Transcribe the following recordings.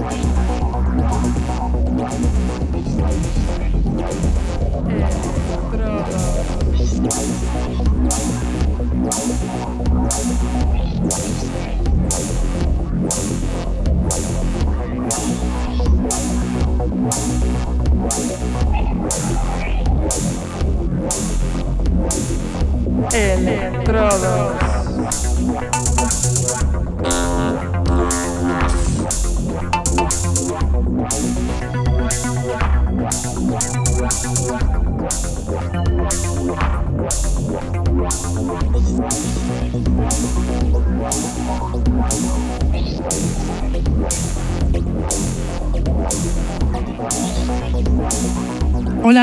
Estrada. Electrodos.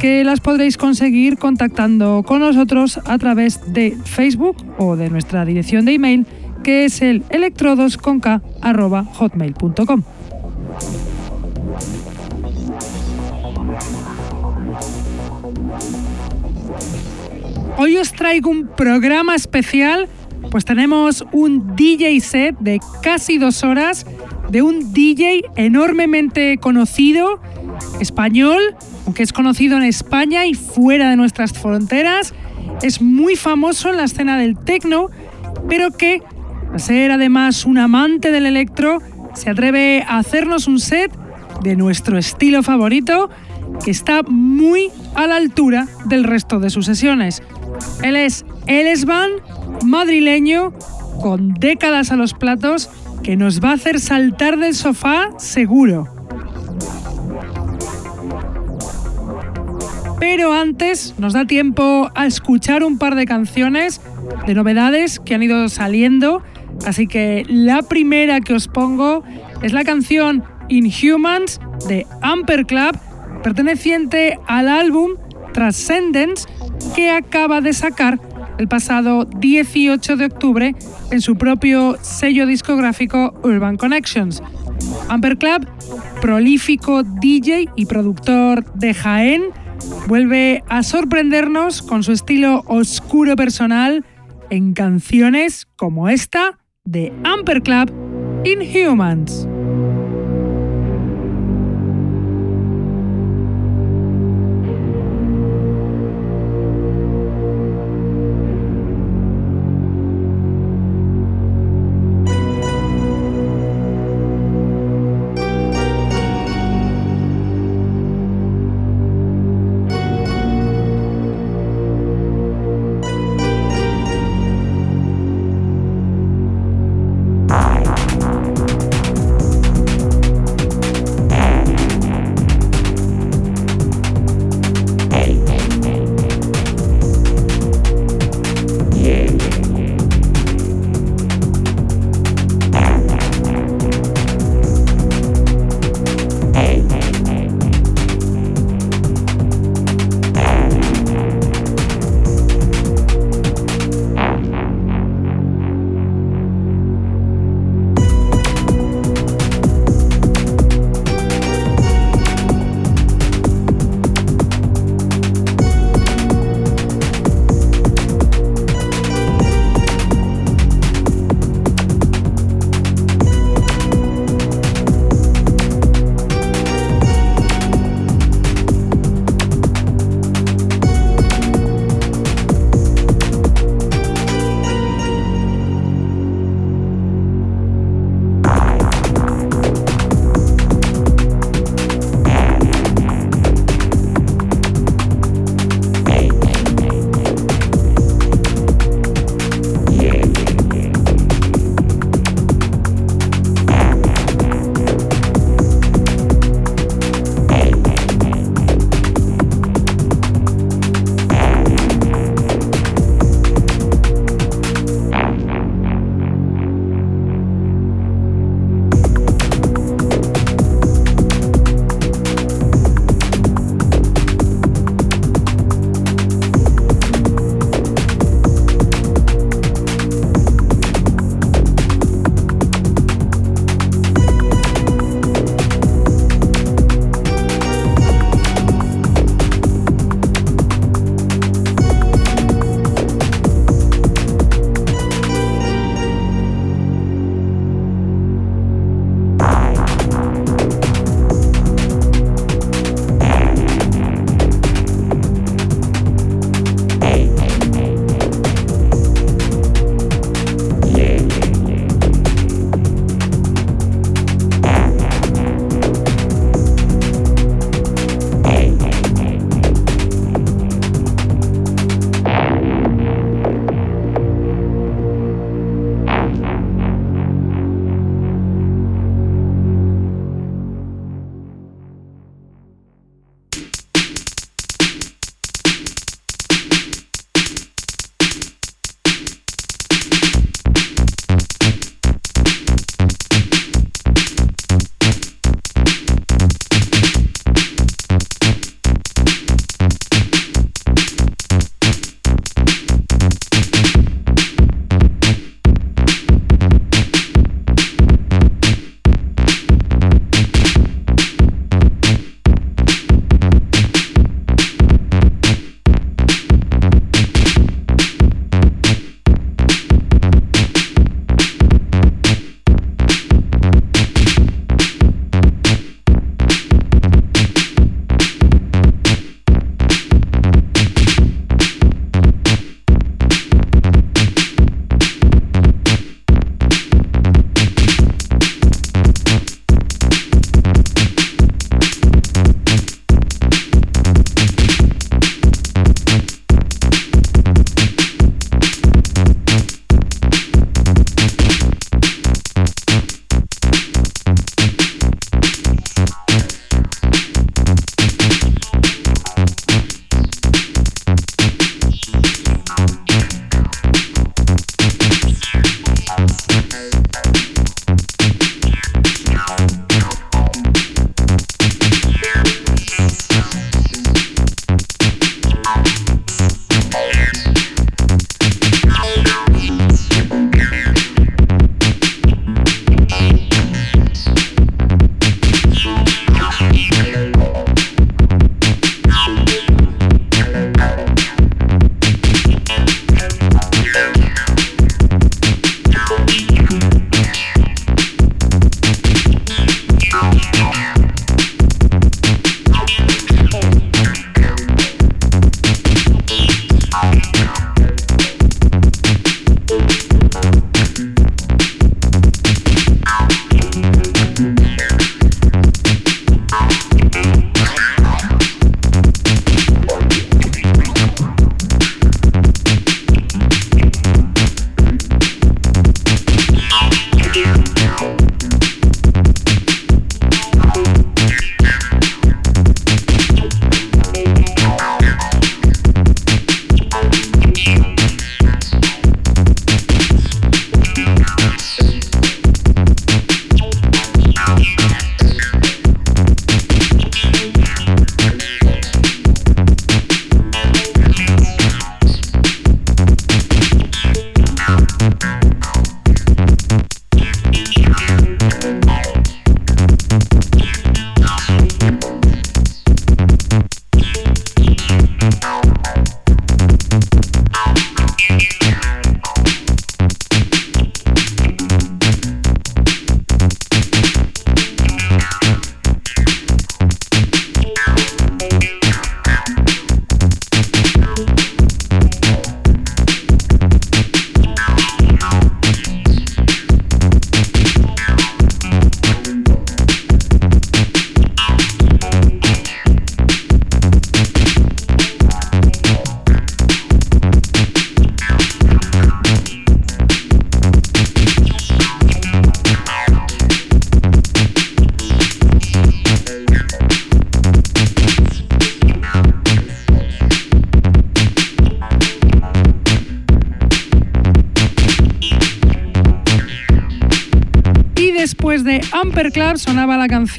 que las podréis conseguir contactando con nosotros a través de Facebook o de nuestra dirección de email que es el electrodosconk.hotmail.com. Hoy os traigo un programa especial, pues tenemos un DJ set de casi dos horas de un DJ enormemente conocido, español, aunque es conocido en España y fuera de nuestras fronteras, es muy famoso en la escena del techno, pero que, a ser además un amante del electro, se atreve a hacernos un set de nuestro estilo favorito que está muy a la altura del resto de sus sesiones. Él es Elesban, madrileño, con décadas a los platos, que nos va a hacer saltar del sofá seguro. Pero antes nos da tiempo a escuchar un par de canciones de novedades que han ido saliendo. Así que la primera que os pongo es la canción Inhumans de Amper Club, perteneciente al álbum Transcendence que acaba de sacar el pasado 18 de octubre en su propio sello discográfico Urban Connections. Amper Club, prolífico DJ y productor de Jaén, vuelve a sorprendernos con su estilo oscuro personal en canciones como esta de Amper Club Inhumans.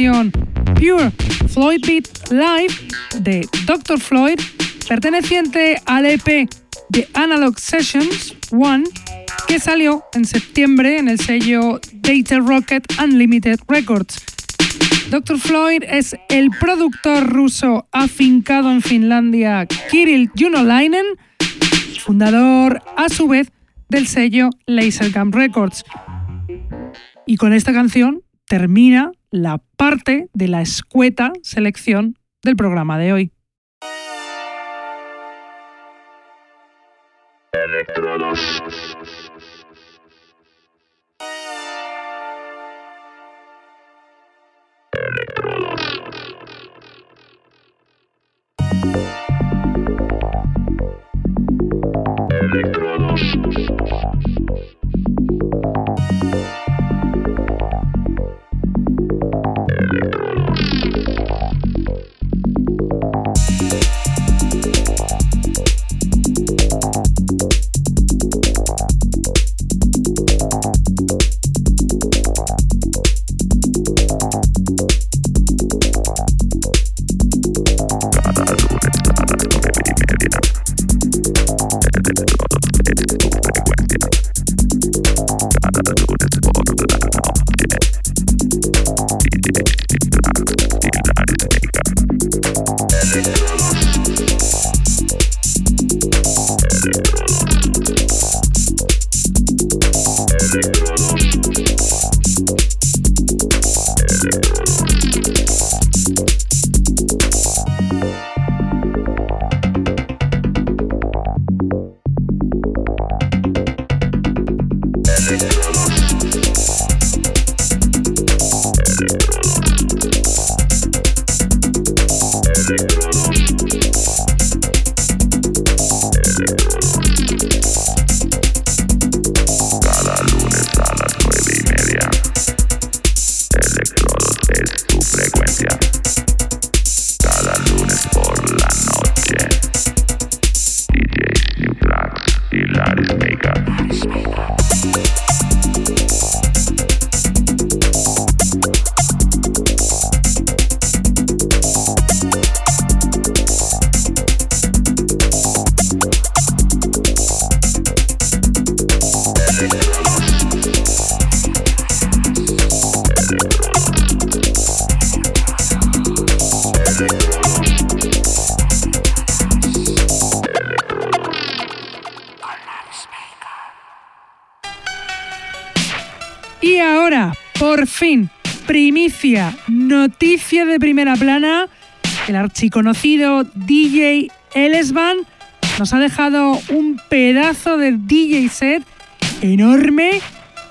Pure Floyd Beat Live de Dr. Floyd, perteneciente al EP de Analog Sessions One, que salió en septiembre en el sello Data Rocket Unlimited Records. Dr. Floyd es el productor ruso afincado en Finlandia Kirill Junolainen, fundador a su vez del sello Lasercam Records. Y con esta canción termina la parte de la escueta selección del programa de hoy. Archiconocido DJ Elesban nos ha dejado un pedazo de DJ set enorme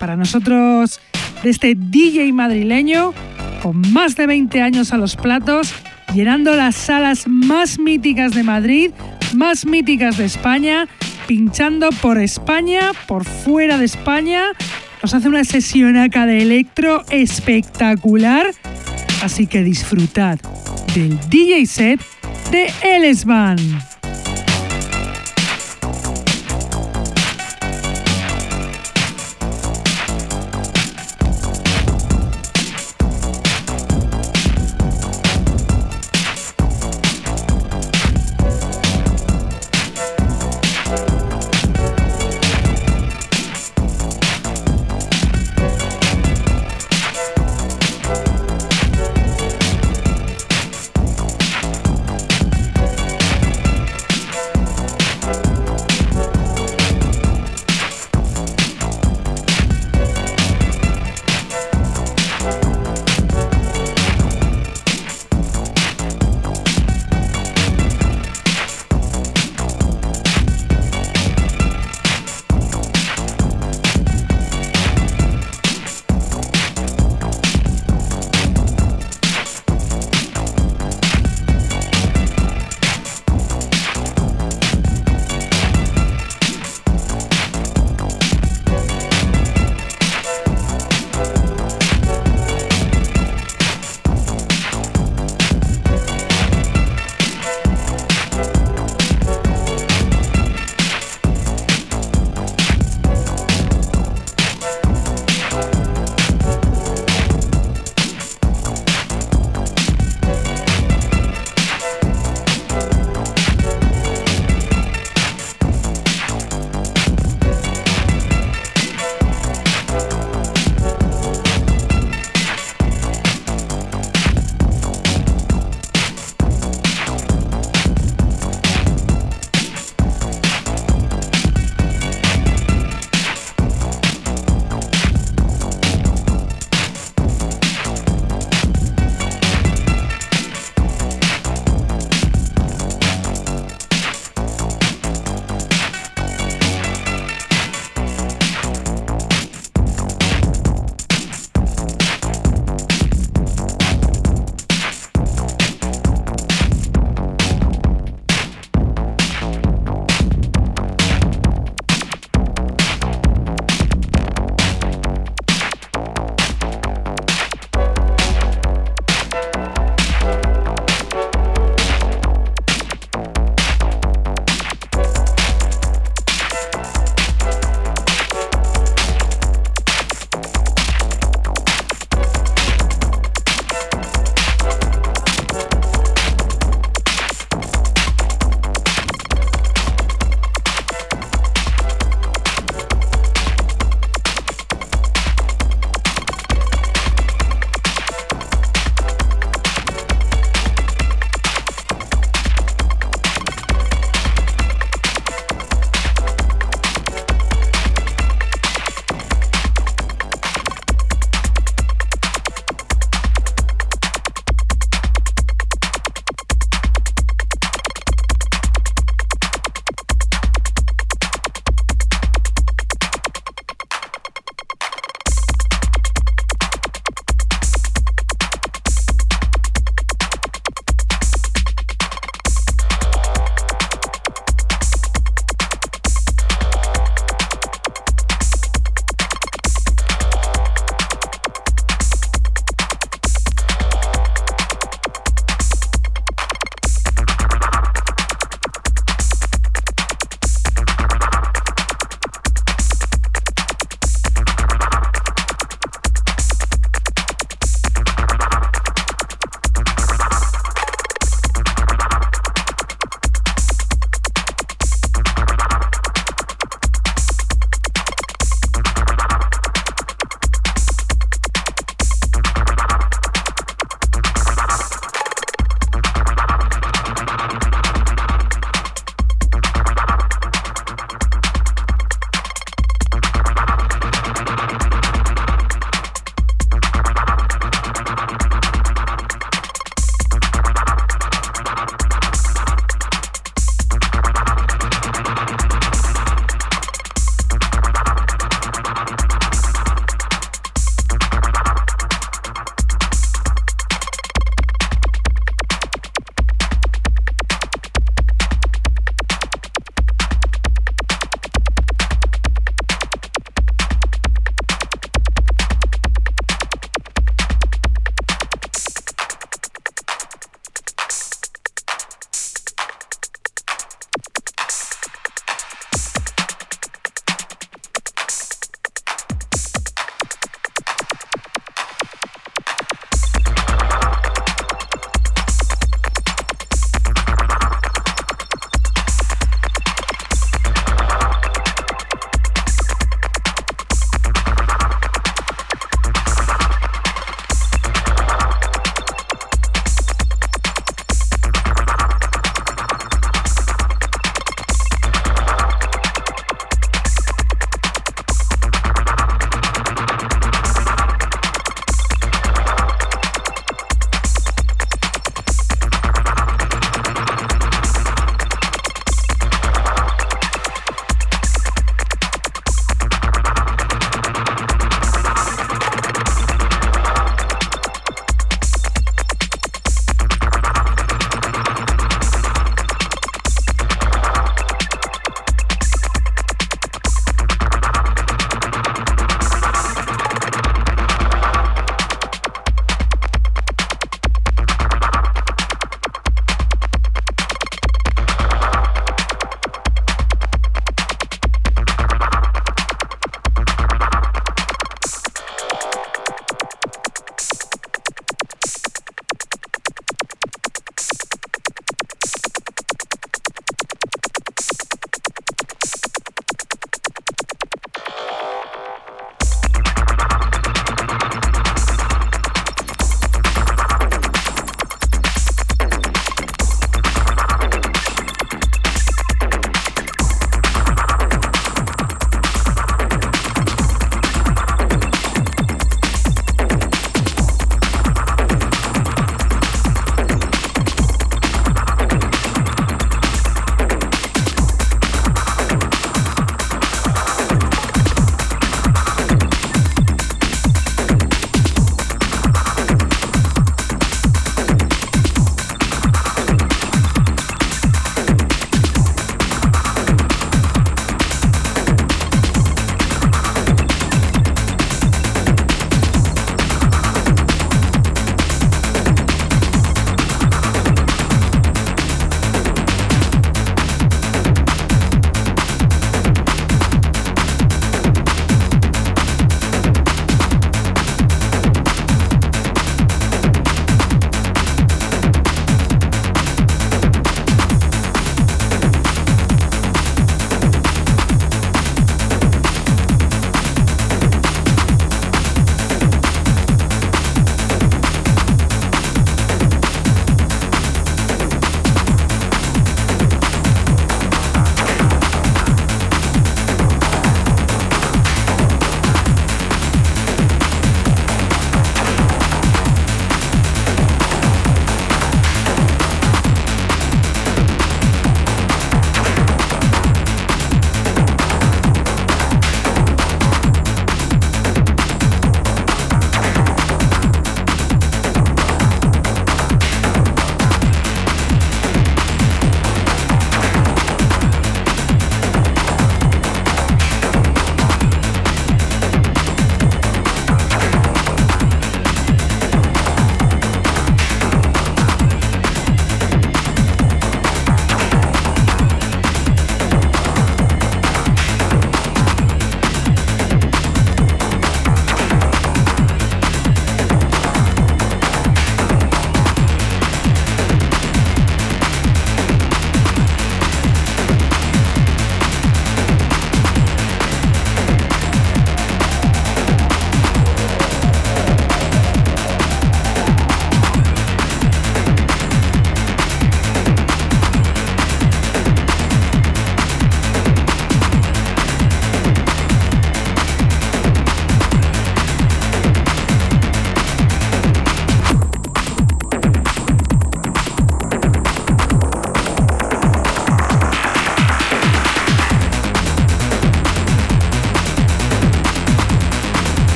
para nosotros de este DJ madrileño con más de 20 años a los platos, llenando las salas más míticas de Madrid, más míticas de España, pinchando por España, por fuera de España. Nos hace una sesión acá de electro espectacular Así que disfrutad del DJ set de Elesban.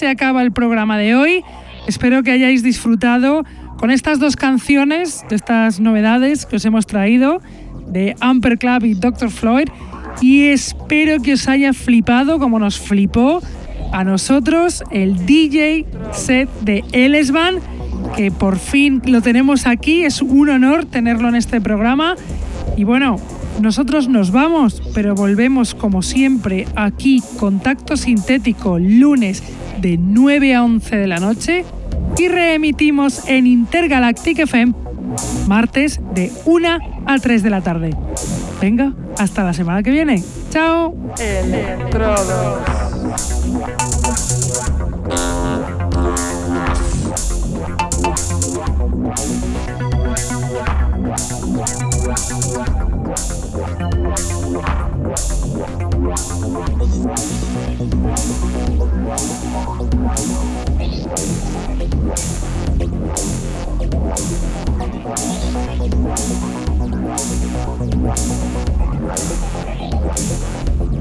Se acaba el programa de hoy. Espero que hayáis disfrutado con estas dos canciones, de estas novedades que os hemos traído, de Amper Club y Dr. Floyd. Y espero que os haya flipado como nos flipó a nosotros el DJ set de Elesban, que por fin lo tenemos aquí. Es un honor tenerlo en este programa. Y bueno, nosotros nos vamos, pero volvemos como siempre aquí, Contacto Sintético, lunes de 9 a 11 de la noche y reemitimos en Intergalactic FM martes de 1 a 3 de la tarde. Venga, hasta la semana que viene. Chao.